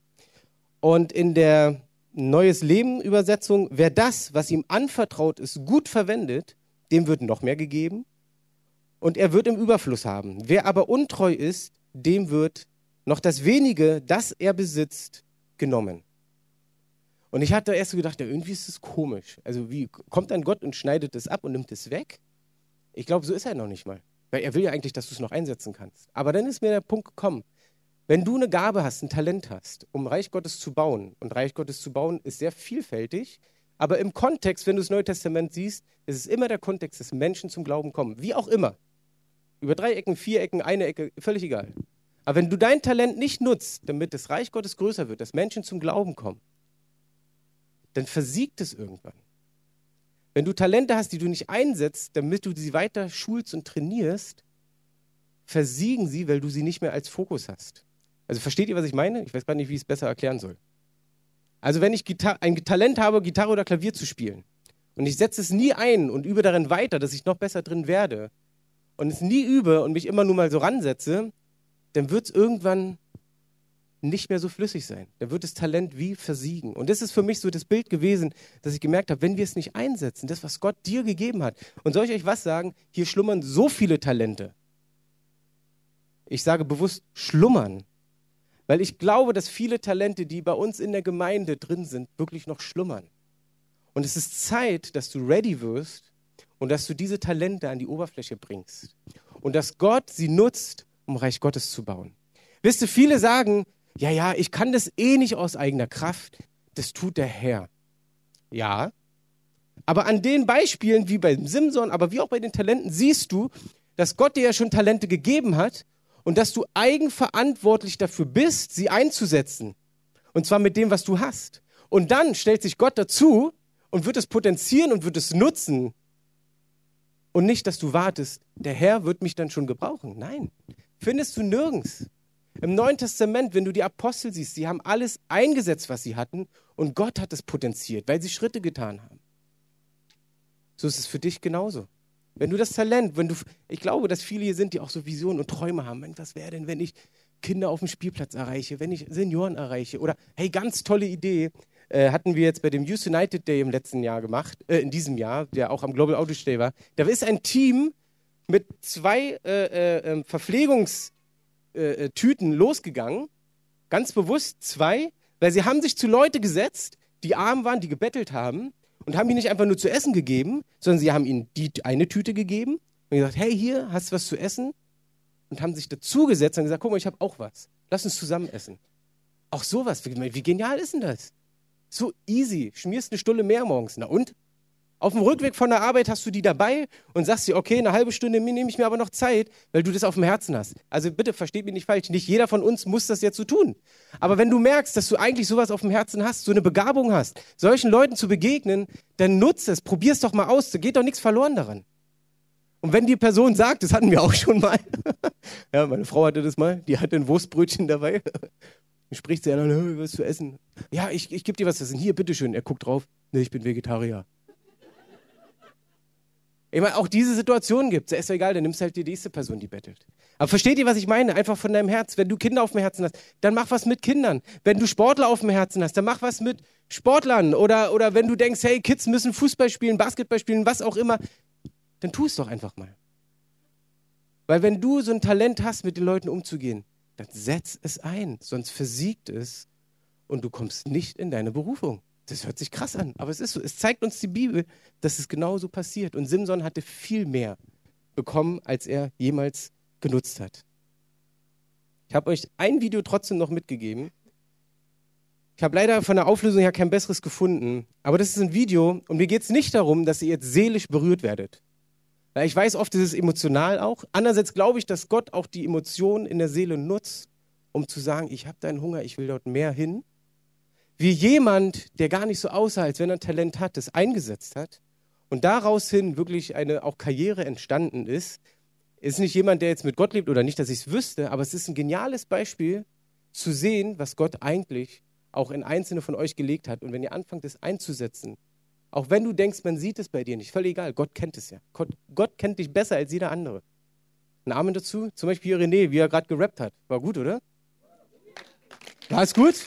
Und in der Neues Leben Übersetzung, wer das, was ihm anvertraut ist, gut verwendet, dem wird noch mehr gegeben und er wird im Überfluss haben. Wer aber untreu ist, dem wird noch das wenige, das er besitzt, genommen. Und ich hatte erst so gedacht, ja, irgendwie ist es komisch. Also wie kommt dann Gott und schneidet es ab und nimmt es weg? Ich glaube, so ist er noch nicht mal. Weil er will ja eigentlich, dass du es noch einsetzen kannst. Aber dann ist mir der Punkt gekommen, wenn du eine Gabe hast, ein Talent hast, um Reich Gottes zu bauen, und Reich Gottes zu bauen ist sehr vielfältig, aber im Kontext, wenn du das Neue Testament siehst, ist es immer der Kontext, dass Menschen zum Glauben kommen. Wie auch immer. Über drei Ecken, vier Ecken, eine Ecke, völlig egal. Aber wenn du dein Talent nicht nutzt, damit das Reich Gottes größer wird, dass Menschen zum Glauben kommen, dann versiegt es irgendwann. Wenn du Talente hast, die du nicht einsetzt, damit du sie weiter schulst und trainierst, versiegen sie, weil du sie nicht mehr als Fokus hast. Also versteht ihr, was ich meine? Ich weiß gar nicht, wie ich es besser erklären soll. Also wenn ich ein Talent habe, Gitarre oder Klavier zu spielen, und ich setze es nie ein und übe darin weiter, dass ich noch besser drin werde, und es nie übe und mich immer nur mal so ransetze, dann wird es irgendwann nicht mehr so flüssig sein. Dann wird das Talent wie versiegen. Und das ist für mich so das Bild gewesen, dass ich gemerkt habe, wenn wir es nicht einsetzen, das, was Gott dir gegeben hat. Und soll ich euch was sagen? Hier schlummern so viele Talente. Ich sage bewusst schlummern, weil ich glaube, dass viele Talente, die bei uns in der Gemeinde drin sind, wirklich noch schlummern. Und es ist Zeit, dass du ready wirst und dass du diese Talente an die Oberfläche bringst. Und dass Gott sie nutzt, um Reich Gottes zu bauen. Wisst ihr, viele sagen, ja, ja, ich kann das eh nicht aus eigener Kraft, das tut der Herr. Ja, aber an den Beispielen, wie beim Simson, aber wie auch bei den Talenten, siehst du, dass Gott dir ja schon Talente gegeben hat und dass du eigenverantwortlich dafür bist, sie einzusetzen. Und zwar mit dem, was du hast. Und dann stellt sich Gott dazu und wird es potenzieren und wird es nutzen. Und nicht, dass du wartest, der Herr wird mich dann schon gebrauchen. Nein, findest du nirgends. Im Neuen Testament, wenn du die Apostel siehst, sie haben alles eingesetzt, was sie hatten, und Gott hat es potenziert, weil sie Schritte getan haben. So ist es für dich genauso. Wenn du das Talent, wenn du, ich glaube, dass viele hier sind, die auch so Visionen und Träume haben. Was wäre denn, wenn ich Kinder auf dem Spielplatz erreiche, wenn ich Senioren erreiche? Oder, hey, ganz tolle Idee, äh, hatten wir jetzt bei dem Youth United Day im letzten Jahr gemacht, äh, in diesem Jahr, der auch am Global Outreach Day war. Da ist ein Team mit zwei äh, äh ähm, Verpflegungstüten äh, äh, losgegangen, ganz bewusst zwei, weil sie haben sich zu Leute gesetzt, die arm waren, die gebettelt haben. und haben ihm nicht einfach nur zu essen gegeben, sondern sie haben ihm die eine Tüte gegeben und gesagt, hey, hier, hast du was zu essen? Und haben sich dazugesetzt und gesagt, guck mal, ich habe auch was. Lass uns zusammen essen. Auch sowas, wie, wie genial ist denn das? So easy, schmierst eine Stulle mehr morgens. Na und? Auf dem Rückweg von der Arbeit hast du die dabei und sagst dir, okay, eine halbe Stunde nehme ich mir aber noch Zeit, weil du das auf dem Herzen hast. Also bitte versteht mich nicht falsch, nicht jeder von uns muss das jetzt so tun. Aber wenn du merkst, dass du eigentlich sowas auf dem Herzen hast, so eine Begabung hast, solchen Leuten zu begegnen, dann nutze es, probier es doch mal aus, da geht doch nichts verloren daran. Und wenn die Person sagt, das hatten wir auch schon mal, ja, meine Frau hatte das mal, die hatte ein Wurstbrötchen dabei, spricht sie an, was zu essen? Ja, ich, ich gebe dir was zu essen, hier, bitteschön. Er guckt drauf, nee, ich bin Vegetarier. Ich meine, auch diese Situation gibt es. Ist ja egal, dann nimmst du halt die nächste Person, die bettelt. Aber versteht ihr, was ich meine? Einfach von deinem Herz. Wenn du Kinder auf dem Herzen hast, dann mach was mit Kindern. Wenn du Sportler auf dem Herzen hast, dann mach was mit Sportlern. Oder, oder wenn du denkst, hey, Kids müssen Fußball spielen, Basketball spielen, was auch immer, dann tu es doch einfach mal. Weil wenn du so ein Talent hast, mit den Leuten umzugehen, dann setz es ein, sonst versiegt es und du kommst nicht in deine Berufung. Das hört sich krass an, aber es ist so. Es zeigt uns die Bibel, dass es genauso passiert. Und Simson hatte viel mehr bekommen, als er jemals genutzt hat. Ich habe euch ein Video trotzdem noch mitgegeben. Ich habe leider von der Auflösung her kein besseres gefunden, aber das ist ein Video und mir geht es nicht darum, dass ihr jetzt seelisch berührt werdet. Ich weiß, oft ist es emotional auch. Andererseits glaube ich, dass Gott auch die Emotionen in der Seele nutzt, um zu sagen, ich habe deinen Hunger, ich will dort mehr hin wie jemand, der gar nicht so aussah, als wenn er Talent hat, das eingesetzt hat und daraus hin wirklich eine auch Karriere entstanden ist, ist nicht jemand, der jetzt mit Gott lebt oder nicht, dass ich es wüsste, aber es ist ein geniales Beispiel zu sehen, was Gott eigentlich auch in einzelne von euch gelegt hat. Und wenn ihr anfangt, es einzusetzen, auch wenn du denkst, man sieht es bei dir nicht, völlig egal, Gott kennt es ja. Gott, Gott kennt dich besser als jeder andere. Ein Amen dazu? Zum Beispiel René, wie er gerade gerappt hat. War gut, oder? War es gut?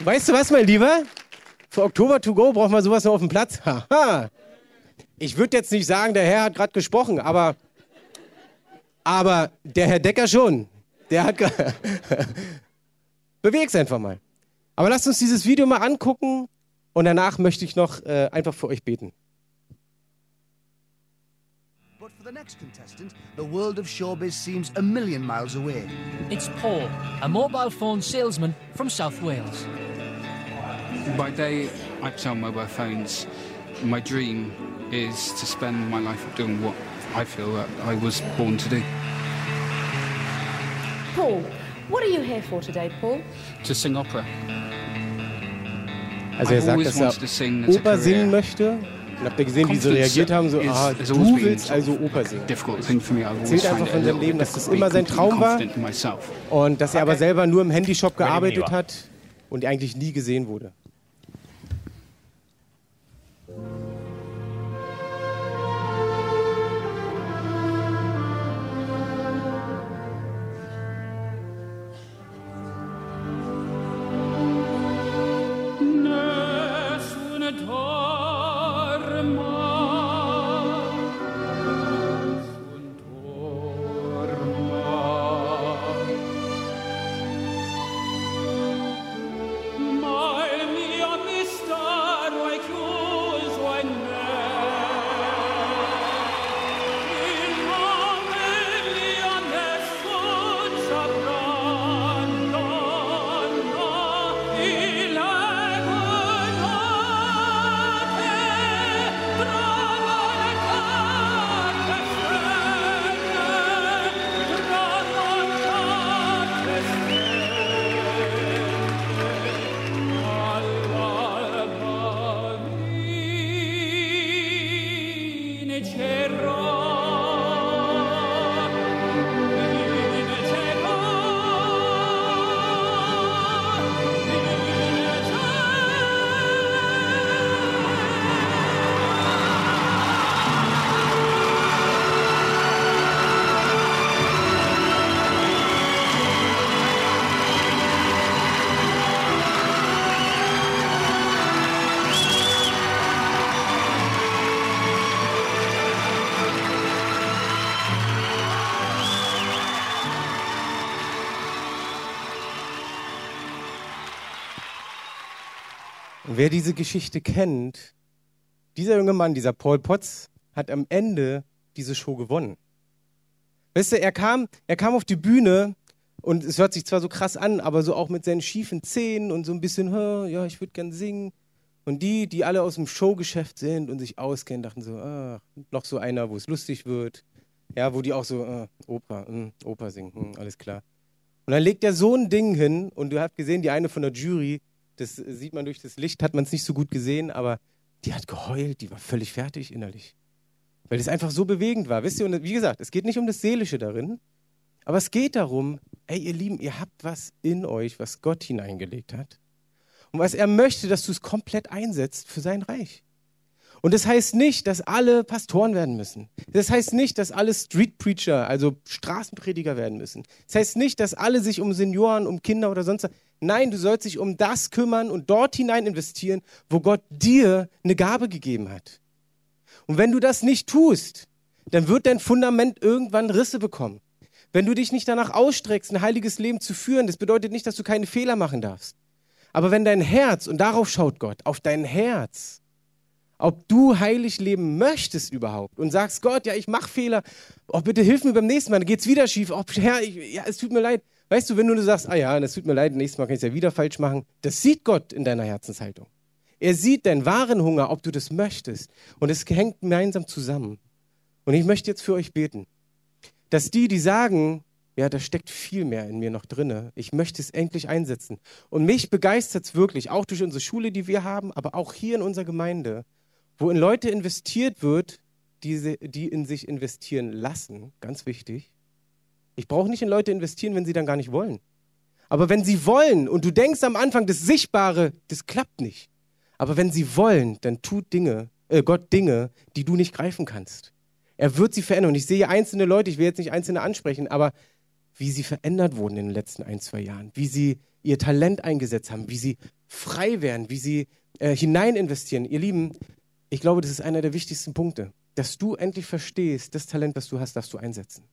Weißt du was, mein Lieber? Für Oktober to go braucht man sowas noch auf dem Platz. Haha. Ich würde jetzt nicht sagen, der Herr hat gerade gesprochen, aber, aber der Herr Decker schon. Der hat. Beweg's einfach mal. Aber lasst uns dieses Video mal angucken und danach möchte ich noch äh, einfach für euch beten. But for the next contestant, the world of showbiz seems a million miles away. It's Paul, a mobile phone salesman from South Wales. By day, I sell mobile phones. My dream is to spend my life doing what I feel that I was born to do. Paul, what are you here for today, Paul? To sing opera. Also er I've sagt, always dass er wanted to sing as a Oper singen möchte. Und habt ihr gesehen, wie sie reagiert haben? So, ah, du willst also Oper singen. Erzählt einfach von seinem Leben, dass das immer sein Traum war. Und dass er aber selber nur im Handyshop gearbeitet hat und eigentlich nie gesehen wurde. Wer diese Geschichte kennt, dieser junge Mann, dieser Paul Potts, hat am Ende diese Show gewonnen. Weißt du, er kam, er kam auf die Bühne und es hört sich zwar so krass an, aber so auch mit seinen schiefen Zähnen und so ein bisschen, ja, ich würde gern singen. Und die, die alle aus dem Showgeschäft sind und sich auskennen, dachten so, ach, noch so einer, wo es lustig wird. Ja, wo die auch so, äh, Oper, mh, Oper singen, mh, alles klar. Und dann legt er so ein Ding hin und du habt gesehen, die eine von der Jury, das sieht man durch das Licht, hat man es nicht so gut gesehen, aber die hat geheult, die war völlig fertig innerlich. Weil es einfach so bewegend war. Wisst ihr, und wie gesagt, es geht nicht um das Seelische darin, aber es geht darum, ey, ihr Lieben, ihr habt was in euch, was Gott hineingelegt hat. Und was er möchte, dass du es komplett einsetzt für sein Reich. Und das heißt nicht, dass alle Pastoren werden müssen. Das heißt nicht, dass alle Street Preacher, also Straßenprediger werden müssen. Das heißt nicht, dass alle sich um Senioren, um Kinder oder sonst was. Nein, du sollst dich um das kümmern und dort hinein investieren, wo Gott dir eine Gabe gegeben hat. Und wenn du das nicht tust, dann wird dein Fundament irgendwann Risse bekommen. Wenn du dich nicht danach ausstreckst, ein heiliges Leben zu führen, das bedeutet nicht, dass du keine Fehler machen darfst. Aber wenn dein Herz, und darauf schaut Gott, auf dein Herz, ob du heilig leben möchtest überhaupt und sagst, Gott, ja, ich mache Fehler, oh, bitte hilf mir beim nächsten Mal, dann geht's wieder schief, oh, Herr, ich, ja, es tut mir leid. Weißt du, wenn du sagst, ah ja, es tut mir leid, nächstes Mal kann ich es ja wieder falsch machen, das sieht Gott in deiner Herzenshaltung. Er sieht deinen wahren Hunger, ob du das möchtest. Und es hängt gemeinsam zusammen. Und ich möchte jetzt für euch beten, dass die, die sagen, ja, da steckt viel mehr in mir noch drinne. Ich möchte es endlich einsetzen. Und mich begeistert es wirklich, auch durch unsere Schule, die wir haben, aber auch hier in unserer Gemeinde, wo in Leute investiert wird, die, die in sich investieren lassen. Ganz wichtig. Ich brauche nicht in Leute investieren, wenn sie dann gar nicht wollen. Aber wenn sie wollen und du denkst am Anfang, das Sichtbare, das klappt nicht. Aber wenn sie wollen, dann tut Dinge, äh, Gott Dinge, die du nicht greifen kannst. Er wird sie verändern. Und ich sehe einzelne Leute, ich will jetzt nicht einzelne ansprechen, aber wie sie verändert wurden in den letzten ein, zwei Jahren, wie sie ihr Talent eingesetzt haben, wie sie frei werden, wie sie äh, hinein investieren. Ihr Lieben, ich glaube, das ist einer der wichtigsten Punkte, dass du endlich verstehst, das Talent, was du hast, darfst du einsetzen.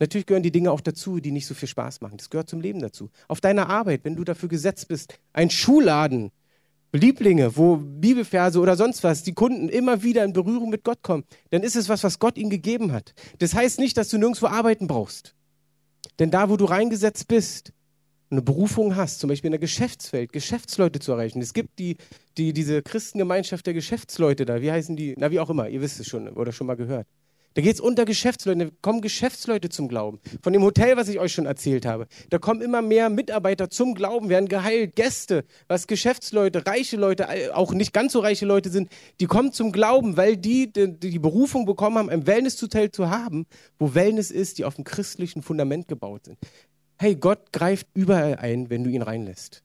Natürlich gehören die Dinge auch dazu, die nicht so viel Spaß machen. Das gehört zum Leben dazu. Auf deiner Arbeit, wenn du dafür gesetzt bist, ein Schuhladen, Lieblinge, wo Bibelverse oder sonst was, die Kunden immer wieder in Berührung mit Gott kommen, dann ist es was, was Gott ihnen gegeben hat. Das heißt nicht, dass du nirgendwo arbeiten brauchst. Denn da, wo du reingesetzt bist, eine Berufung hast, zum Beispiel in der Geschäftswelt, Geschäftsleute zu erreichen. Es gibt die, die, diese Christengemeinschaft der Geschäftsleute da, wie heißen die? Na, wie auch immer, ihr wisst es schon oder schon mal gehört. Da geht es unter Geschäftsleute, da kommen Geschäftsleute zum Glauben. Von dem Hotel, was ich euch schon erzählt habe. Da kommen immer mehr Mitarbeiter zum Glauben, werden geheilt, Gäste, was Geschäftsleute, reiche Leute, auch nicht ganz so reiche Leute sind, die kommen zum Glauben, weil die die, die Berufung bekommen haben, ein Wellness-Hotel zu haben, wo Wellness ist, die auf dem christlichen Fundament gebaut sind. Hey, Gott greift überall ein, wenn du ihn reinlässt.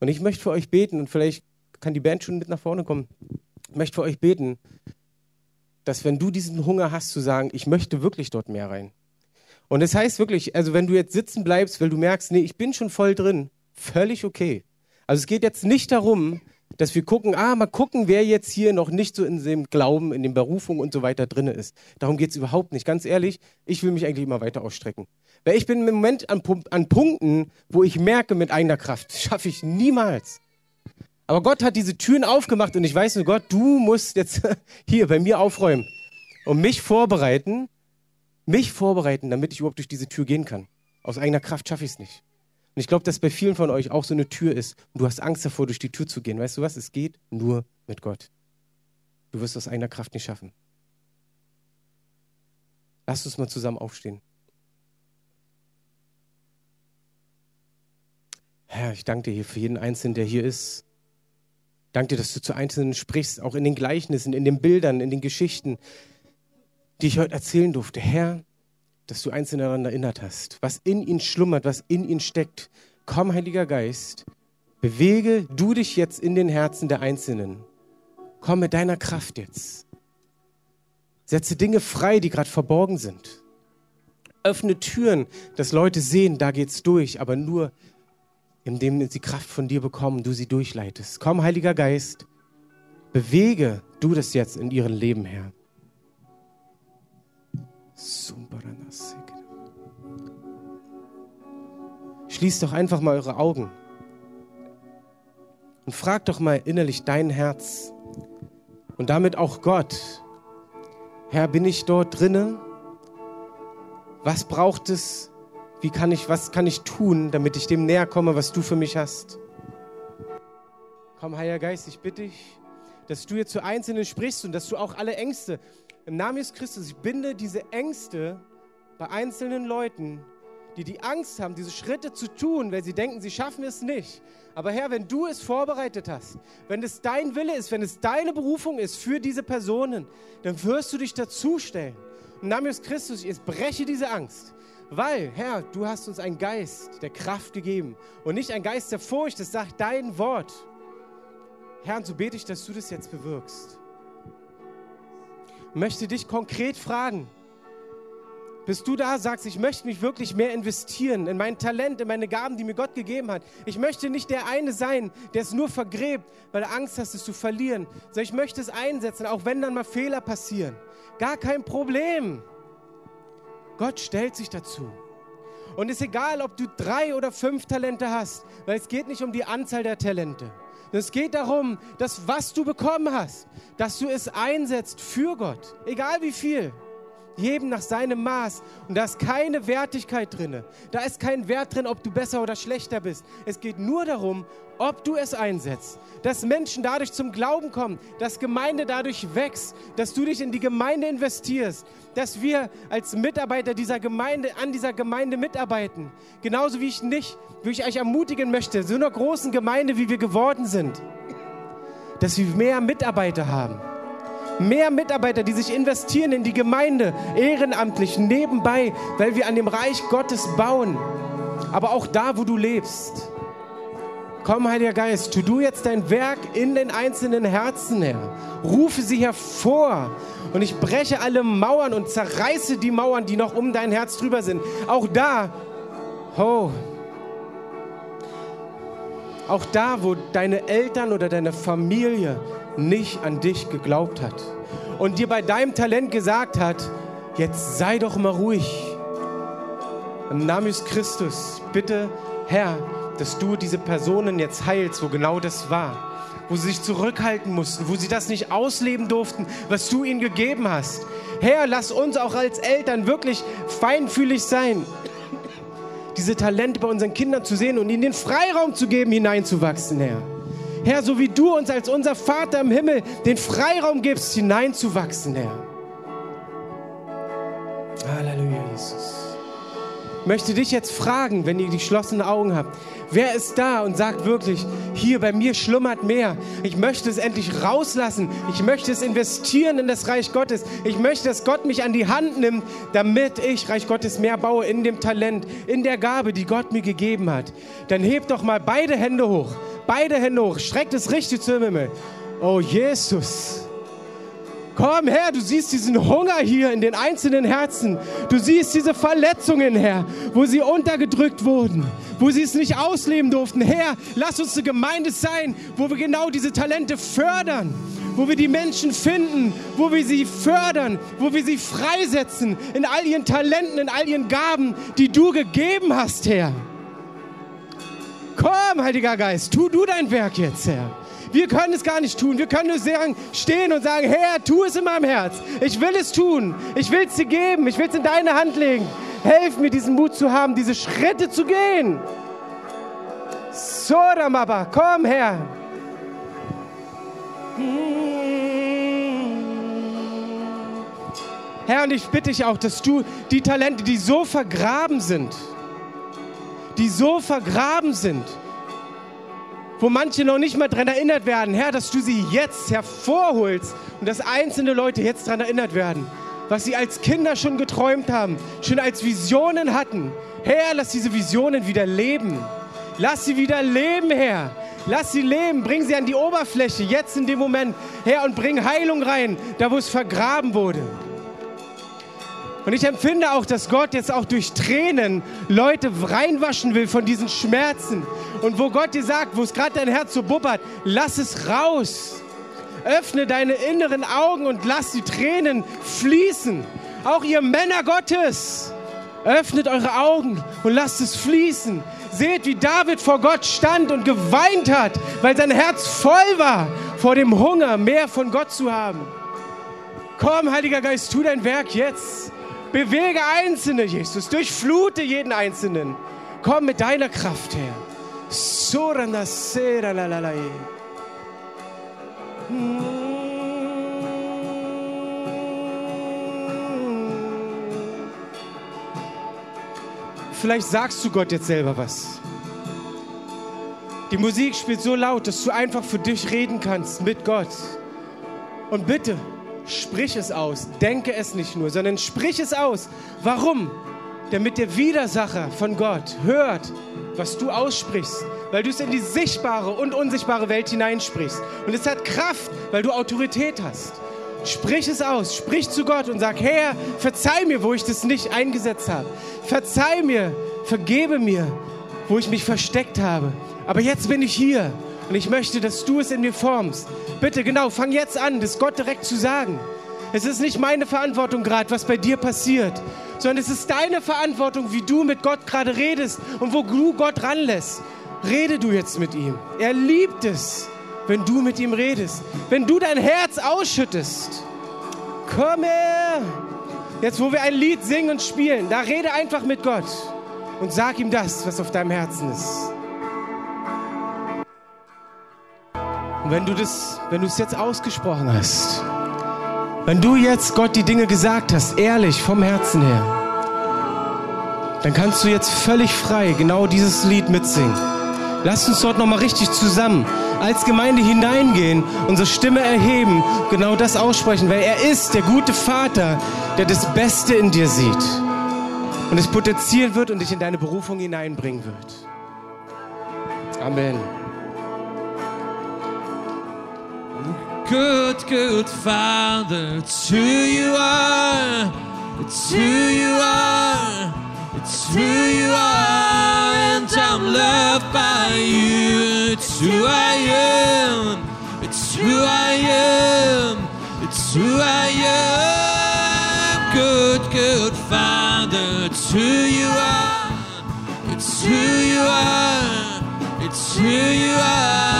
Und ich möchte für euch beten, und vielleicht kann die Band schon mit nach vorne kommen. Ich möchte für euch beten, dass wenn du diesen Hunger hast zu sagen, ich möchte wirklich dort mehr rein. Und das heißt wirklich, also wenn du jetzt sitzen bleibst, weil du merkst, nee, ich bin schon voll drin, völlig okay. Also es geht jetzt nicht darum, dass wir gucken, ah, mal gucken, wer jetzt hier noch nicht so in dem Glauben, in den Berufungen und so weiter drin ist. Darum geht es überhaupt nicht. Ganz ehrlich, ich will mich eigentlich immer weiter ausstrecken. Weil ich bin im Moment an, an Punkten, wo ich merke, mit eigener Kraft schaffe ich niemals. Aber Gott hat diese Türen aufgemacht und ich weiß nur, Gott, du musst jetzt hier bei mir aufräumen und mich vorbereiten, mich vorbereiten, damit ich überhaupt durch diese Tür gehen kann. Aus eigener Kraft schaffe ich es nicht. Und ich glaube, dass bei vielen von euch auch so eine Tür ist und du hast Angst davor, durch die Tür zu gehen. Weißt du was? Es geht nur mit Gott. Du wirst aus eigener Kraft nicht schaffen. Lass uns mal zusammen aufstehen. Herr, ich danke dir hier für jeden Einzelnen, der hier ist. Danke dir, dass du zu Einzelnen sprichst, auch in den Gleichnissen, in den Bildern, in den Geschichten, die ich heute erzählen durfte. Herr, dass du Einzelne daran erinnert hast, was in ihnen schlummert, was in ihnen steckt. Komm, Heiliger Geist, bewege du dich jetzt in den Herzen der Einzelnen. Komm mit deiner Kraft jetzt. Setze Dinge frei, die gerade verborgen sind. Öffne Türen, dass Leute sehen, da geht's durch, aber nur indem sie Kraft von dir bekommen, du sie durchleitest. Komm, Heiliger Geist, bewege du das jetzt in ihrem Leben, Herr. Schließt doch einfach mal eure Augen. Und frag doch mal innerlich dein Herz und damit auch Gott. Herr, bin ich dort drinne? Was braucht es? Wie kann ich, was kann ich tun, damit ich dem näher komme, was du für mich hast? Komm, Heiliger Geist, ich bitte dich, dass du jetzt zu Einzelnen sprichst und dass du auch alle Ängste, im Namen Jesus Christus, ich binde diese Ängste bei einzelnen Leuten, die die Angst haben, diese Schritte zu tun, weil sie denken, sie schaffen es nicht. Aber Herr, wenn du es vorbereitet hast, wenn es dein Wille ist, wenn es deine Berufung ist für diese Personen, dann wirst du dich dazustellen. Im Namen Jesus Christus, ich breche diese Angst. Weil, Herr, du hast uns einen Geist der Kraft gegeben und nicht einen Geist der Furcht, das sagt dein Wort. Herr, und so bete ich, dass du das jetzt bewirkst. Ich möchte dich konkret fragen, bist du da, sagst, ich möchte mich wirklich mehr investieren in mein Talent, in meine Gaben, die mir Gott gegeben hat. Ich möchte nicht der eine sein, der es nur vergräbt, weil er Angst hast, es zu verlieren, sondern ich möchte es einsetzen, auch wenn dann mal Fehler passieren. Gar kein Problem. Gott stellt sich dazu. Und es ist egal, ob du drei oder fünf Talente hast, weil es geht nicht um die Anzahl der Talente. Es geht darum, dass was du bekommen hast, dass du es einsetzt für Gott, egal wie viel jedem nach seinem Maß. Und da ist keine Wertigkeit drin. Da ist kein Wert drin, ob du besser oder schlechter bist. Es geht nur darum, ob du es einsetzt. Dass Menschen dadurch zum Glauben kommen, dass Gemeinde dadurch wächst, dass du dich in die Gemeinde investierst, dass wir als Mitarbeiter dieser Gemeinde an dieser Gemeinde mitarbeiten. Genauso wie ich nicht, wie ich euch ermutigen möchte, so einer großen Gemeinde, wie wir geworden sind, dass wir mehr Mitarbeiter haben mehr Mitarbeiter, die sich investieren in die Gemeinde, ehrenamtlich, nebenbei, weil wir an dem Reich Gottes bauen. Aber auch da, wo du lebst. Komm, Heiliger Geist, tu du jetzt dein Werk in den einzelnen Herzen, Herr. Rufe sie hervor. Und ich breche alle Mauern und zerreiße die Mauern, die noch um dein Herz drüber sind. Auch da, oh, auch da, wo deine Eltern oder deine Familie nicht an dich geglaubt hat und dir bei deinem Talent gesagt hat, jetzt sei doch mal ruhig. Im Namen des Christus, bitte, Herr, dass du diese Personen jetzt heilst, wo genau das war, wo sie sich zurückhalten mussten, wo sie das nicht ausleben durften, was du ihnen gegeben hast. Herr, lass uns auch als Eltern wirklich feinfühlig sein, diese Talente bei unseren Kindern zu sehen und ihnen den Freiraum zu geben, hineinzuwachsen, Herr. Herr, so wie du uns als unser Vater im Himmel den Freiraum gibst, hineinzuwachsen, Herr. Halleluja, Jesus. Ich möchte dich jetzt fragen, wenn ihr die geschlossenen Augen habt, wer ist da und sagt wirklich, hier bei mir schlummert mehr. Ich möchte es endlich rauslassen. Ich möchte es investieren in das Reich Gottes. Ich möchte, dass Gott mich an die Hand nimmt, damit ich Reich Gottes mehr baue in dem Talent, in der Gabe, die Gott mir gegeben hat. Dann hebt doch mal beide Hände hoch beide Hände hoch, streckt es richtig zum Himmel. Oh Jesus. Komm her, du siehst diesen Hunger hier in den einzelnen Herzen. Du siehst diese Verletzungen, Herr, wo sie untergedrückt wurden, wo sie es nicht ausleben durften. Herr, lass uns eine Gemeinde sein, wo wir genau diese Talente fördern, wo wir die Menschen finden, wo wir sie fördern, wo wir sie freisetzen in all ihren Talenten, in all ihren Gaben, die du gegeben hast, Herr. Komm, Heiliger Geist, tu du dein Werk jetzt, Herr. Wir können es gar nicht tun. Wir können nur sagen, stehen und sagen, Herr, tu es in meinem Herz. Ich will es tun. Ich will es dir geben. Ich will es in deine Hand legen. Helf mir, diesen Mut zu haben, diese Schritte zu gehen. Soramaba, komm, Herr. Herr, und ich bitte dich auch, dass du die Talente, die so vergraben sind, die so vergraben sind, wo manche noch nicht mal daran erinnert werden, Herr, dass du sie jetzt hervorholst und dass einzelne Leute jetzt daran erinnert werden, was sie als Kinder schon geträumt haben, schon als Visionen hatten. Herr, lass diese Visionen wieder leben. Lass sie wieder leben, Herr. Lass sie leben, bring sie an die Oberfläche, jetzt in dem Moment, Herr, und bring Heilung rein, da wo es vergraben wurde. Und ich empfinde auch, dass Gott jetzt auch durch Tränen Leute reinwaschen will von diesen Schmerzen. Und wo Gott dir sagt, wo es gerade dein Herz so bubbert, lass es raus. Öffne deine inneren Augen und lass die Tränen fließen. Auch ihr Männer Gottes, Öffnet eure Augen und lasst es fließen. Seht, wie David vor Gott stand und geweint hat, weil sein Herz voll war vor dem Hunger, mehr von Gott zu haben. Komm, Heiliger Geist, tu dein Werk jetzt. Bewege Einzelne, Jesus. Durchflute jeden Einzelnen. Komm mit deiner Kraft her. La la. Vielleicht sagst du Gott jetzt selber was. Die Musik spielt so laut, dass du einfach für dich reden kannst mit Gott. Und bitte, sprich es aus. Denke es nicht nur, sondern sprich es aus. Warum? Damit der Widersacher von Gott hört, was du aussprichst, weil du es in die sichtbare und unsichtbare Welt hineinsprichst. Und es hat Kraft, weil du Autorität hast. Sprich es aus, sprich zu Gott und sag, Herr, verzeih mir, wo ich das nicht eingesetzt habe. Verzeih mir, vergebe mir, wo ich mich versteckt habe. Aber jetzt bin ich hier und ich möchte, dass du es in mir formst. Bitte, genau, fang jetzt an, das Gott direkt zu sagen. Es ist nicht meine Verantwortung gerade, was bei dir passiert, sondern es ist deine Verantwortung, wie du mit Gott gerade redest und wo du Gott ranlässt. Rede du jetzt mit ihm. Er liebt es, wenn du mit ihm redest, wenn du dein Herz ausschüttest. Komm her! Jetzt, wo wir ein Lied singen und spielen, da rede einfach mit Gott und sag ihm das, was auf deinem Herzen ist. Und wenn du das, wenn du es jetzt ausgesprochen hast, wenn du jetzt Gott die Dinge gesagt hast, ehrlich vom Herzen her, dann kannst du jetzt völlig frei genau dieses Lied mitsingen. Lass uns dort nochmal richtig zusammen als Gemeinde hineingehen, unsere Stimme erheben, genau das aussprechen, weil er ist der gute Vater, der das Beste in dir sieht und es potenzieren wird und dich in deine Berufung hineinbringen wird. Amen. Good, good Father. It's who you are. It's who you are. It's who you are. And I'm loved by you. It's who I am. It's who I am. It's who I am. Good, good Father. It's who you are. It's who you are. It's who you are.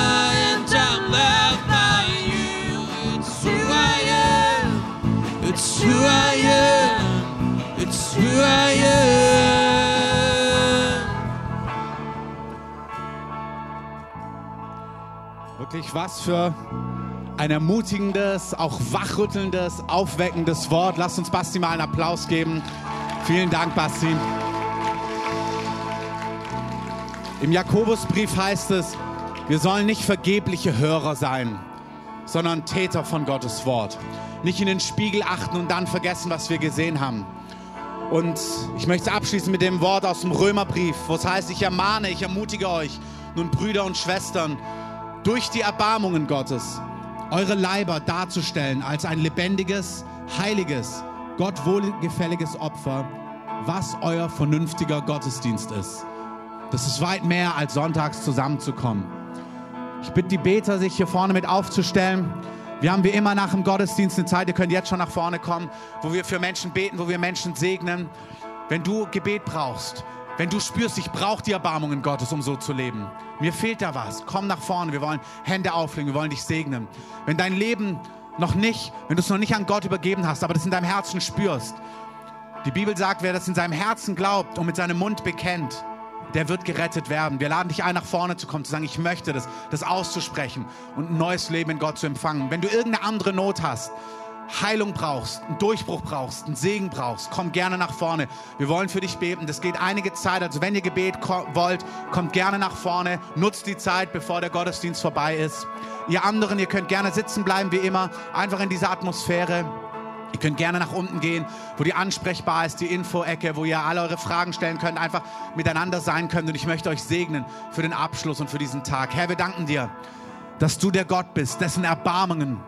Wirklich was für ein ermutigendes, auch wachrüttelndes, aufweckendes Wort. Lasst uns Basti mal einen Applaus geben. Vielen Dank, Basti. Im Jakobusbrief heißt es, wir sollen nicht vergebliche Hörer sein, sondern Täter von Gottes Wort. Nicht in den Spiegel achten und dann vergessen, was wir gesehen haben. Und ich möchte abschließen mit dem Wort aus dem Römerbrief, wo es heißt, ich ermahne, ich ermutige euch, nun Brüder und Schwestern, durch die Erbarmungen Gottes, eure Leiber darzustellen als ein lebendiges, heiliges, Gott wohlgefälliges Opfer, was euer vernünftiger Gottesdienst ist. Das ist weit mehr als sonntags zusammenzukommen. Ich bitte die Beter, sich hier vorne mit aufzustellen. Wir haben wie immer nach dem Gottesdienst eine Zeit, ihr könnt jetzt schon nach vorne kommen, wo wir für Menschen beten, wo wir Menschen segnen. Wenn du Gebet brauchst, wenn du spürst, ich brauche die Erbarmungen Gottes, um so zu leben. Mir fehlt da was. Komm nach vorne. Wir wollen Hände auflegen. Wir wollen dich segnen. Wenn dein Leben noch nicht, wenn du es noch nicht an Gott übergeben hast, aber das in deinem Herzen spürst. Die Bibel sagt, wer das in seinem Herzen glaubt und mit seinem Mund bekennt, der wird gerettet werden. Wir laden dich ein, nach vorne zu kommen, zu sagen, ich möchte das, das auszusprechen und ein neues Leben in Gott zu empfangen. Wenn du irgendeine andere Not hast, Heilung brauchst, einen Durchbruch brauchst, einen Segen brauchst, komm gerne nach vorne. Wir wollen für dich beten. Das geht einige Zeit. Also wenn ihr Gebet wollt, kommt gerne nach vorne. Nutzt die Zeit, bevor der Gottesdienst vorbei ist. Ihr anderen, ihr könnt gerne sitzen bleiben, wie immer. Einfach in dieser Atmosphäre. Ihr könnt gerne nach unten gehen, wo die ansprechbar ist, die Info-Ecke, wo ihr alle eure Fragen stellen könnt, einfach miteinander sein könnt. Und ich möchte euch segnen für den Abschluss und für diesen Tag. Herr, wir danken dir, dass du der Gott bist, dessen Erbarmungen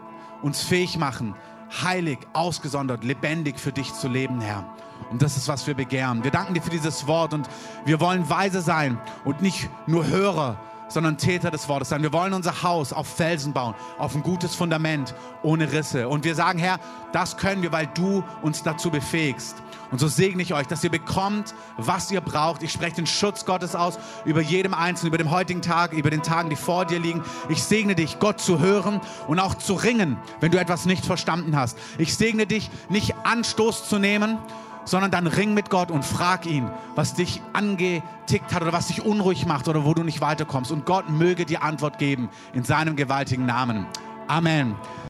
uns fähig machen, heilig, ausgesondert, lebendig für dich zu leben, Herr. Und das ist, was wir begehren. Wir danken dir für dieses Wort und wir wollen weise sein und nicht nur Hörer, sondern Täter des Wortes sein. Wir wollen unser Haus auf Felsen bauen, auf ein gutes Fundament, ohne Risse. Und wir sagen, Herr, das können wir, weil du uns dazu befähigst. Und so segne ich euch, dass ihr bekommt, was ihr braucht. Ich spreche den Schutz Gottes aus über jedem Einzelnen, über den heutigen Tag, über den Tagen, die vor dir liegen. Ich segne dich, Gott zu hören und auch zu ringen, wenn du etwas nicht verstanden hast. Ich segne dich, nicht Anstoß zu nehmen, sondern dann ring mit Gott und frag ihn, was dich angetickt hat oder was dich unruhig macht oder wo du nicht weiterkommst. Und Gott möge dir Antwort geben in seinem gewaltigen Namen. Amen.